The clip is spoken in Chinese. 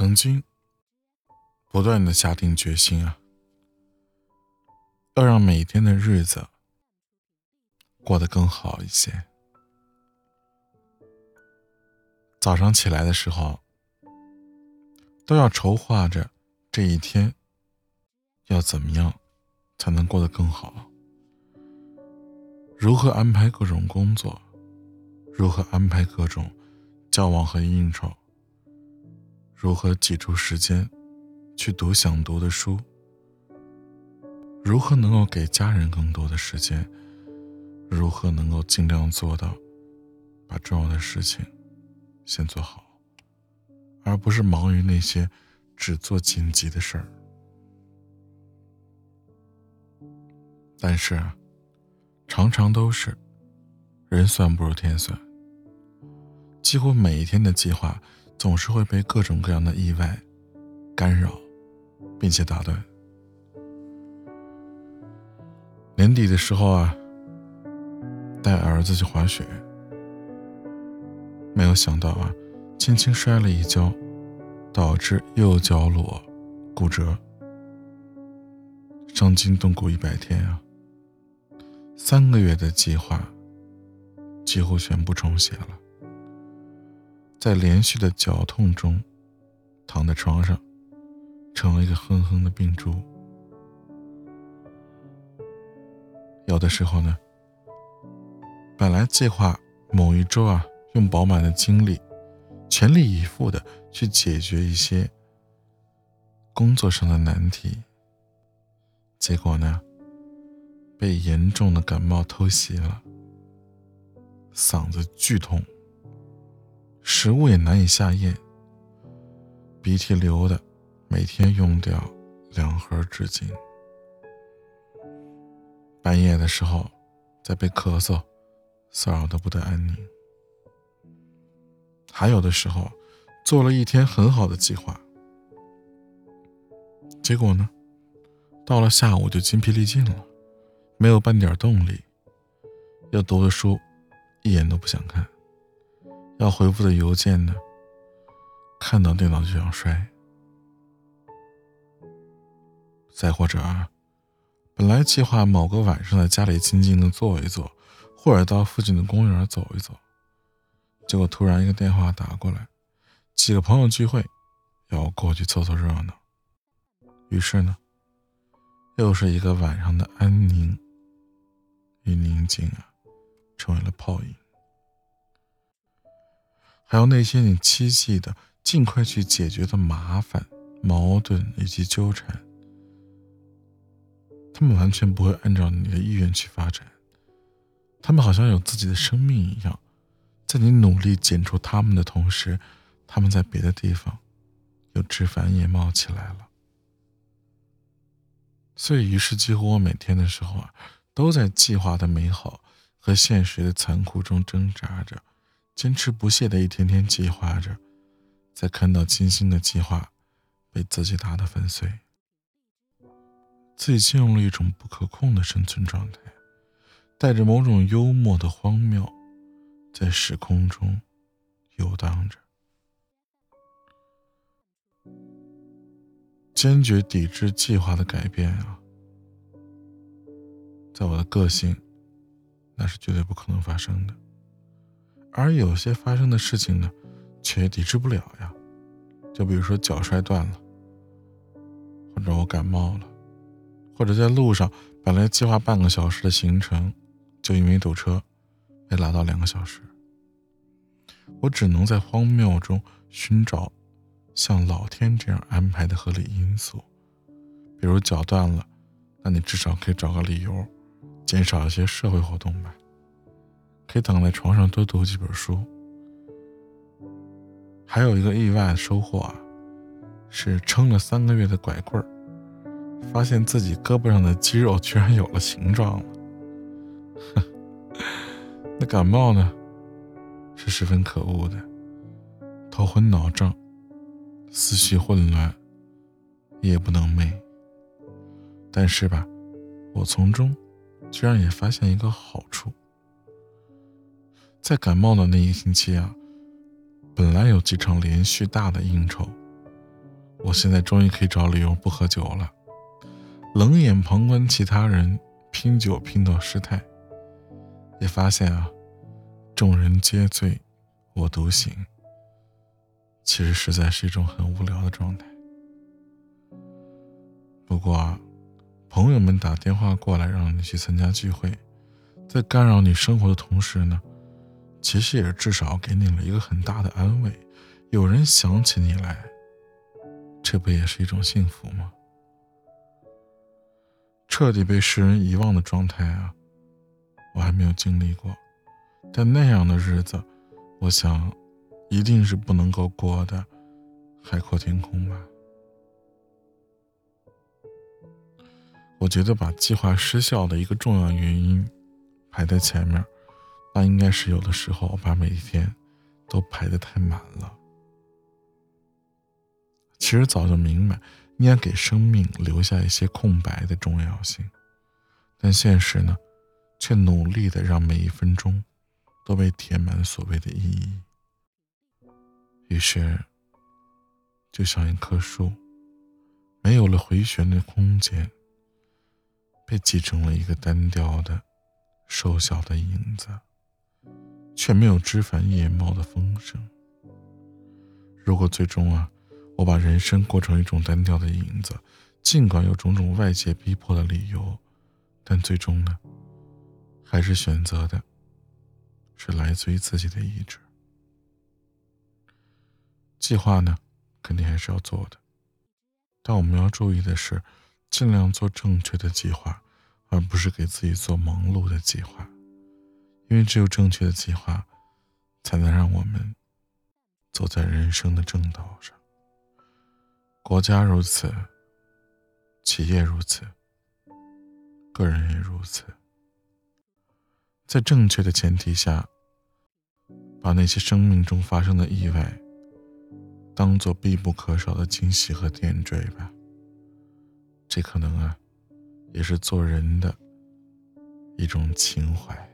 曾经不断的下定决心啊，要让每天的日子过得更好一些。早上起来的时候，都要筹划着这一天要怎么样才能过得更好，如何安排各种工作，如何安排各种交往和应酬，如何挤出时间去读想读的书，如何能够给家人更多的时间，如何能够尽量做到把重要的事情。先做好，而不是忙于那些只做紧急的事儿。但是啊，常常都是人算不如天算，几乎每一天的计划总是会被各种各样的意外干扰，并且打断。年底的时候啊，带儿子去滑雪。没有想到啊，轻轻摔了一跤，导致右脚裸骨折，伤筋动骨一百天啊。三个月的计划几乎全部重写了，在连续的绞痛中，躺在床上，成了一个哼哼的病猪。有的时候呢，本来计划某一周啊。用饱满的精力，全力以赴的去解决一些工作上的难题，结果呢，被严重的感冒偷袭了，嗓子剧痛，食物也难以下咽，鼻涕流的，每天用掉两盒纸巾，半夜的时候在被咳嗽骚扰的不得安宁。还有的时候，做了一天很好的计划，结果呢，到了下午就筋疲力尽了，没有半点动力。要读的书，一眼都不想看；要回复的邮件呢，看到电脑就想摔。再或者啊，本来计划某个晚上在家里静静的坐一坐，或者到附近的公园走一走。结果突然一个电话打过来，几个朋友聚会，要过去凑凑热闹。于是呢，又是一个晚上的安宁与宁静啊，成为了泡影。还有那些你期冀的尽快去解决的麻烦、矛盾以及纠缠，他们完全不会按照你的意愿去发展，他们好像有自己的生命一样。在你努力剪除他们的同时，他们在别的地方又枝繁叶茂起来了。所以，于是几乎我每天的时候啊，都在计划的美好和现实的残酷中挣扎着，坚持不懈的一天天计划着，在看到精心的计划被自己打得粉碎，自己进入了一种不可控的生存状态，带着某种幽默的荒谬。在时空中游荡着，坚决抵制计划的改变啊！在我的个性，那是绝对不可能发生的。而有些发生的事情呢，却抵制不了呀。就比如说脚摔断了，或者我感冒了，或者在路上本来计划半个小时的行程，就因为堵车。被拉到两个小时，我只能在荒谬中寻找像老天这样安排的合理因素。比如脚断了，那你至少可以找个理由，减少一些社会活动吧。可以躺在床上多读几本书。还有一个意外的收获啊，是撑了三个月的拐棍，发现自己胳膊上的肌肉居然有了形状了。那感冒呢，是十分可恶的，头昏脑胀，思绪混乱，夜不能寐。但是吧，我从中居然也发现一个好处，在感冒的那一星期啊，本来有几场连续大的应酬，我现在终于可以找理由不喝酒了，冷眼旁观其他人拼酒拼到失态，也发现啊，众人皆醉，我独醒。其实实在是一种很无聊的状态。不过啊，朋友们打电话过来让你去参加聚会，在干扰你生活的同时呢，其实也至少给你了一个很大的安慰，有人想起你来。这不也是一种幸福吗？彻底被世人遗忘的状态啊，我还没有经历过。但那样的日子，我想，一定是不能够过的海阔天空吧。我觉得把计划失效的一个重要原因排在前面，那应该是有的时候把每一天都排得太满了。其实早就明白，应该给生命留下一些空白的重要性，但现实呢，却努力的让每一分钟都被填满所谓的意义。于是，就像一棵树，没有了回旋的空间，被挤成了一个单调的、瘦小的影子，却没有枝繁叶茂的丰盛。如果最终啊。我把人生过成一种单调的影子，尽管有种种外界逼迫的理由，但最终呢，还是选择的，是来自于自己的意志。计划呢，肯定还是要做的，但我们要注意的是，尽量做正确的计划，而不是给自己做忙碌的计划，因为只有正确的计划，才能让我们走在人生的正道上。国家如此，企业如此，个人也如此。在正确的前提下，把那些生命中发生的意外当做必不可少的惊喜和点缀吧。这可能啊，也是做人的一种情怀。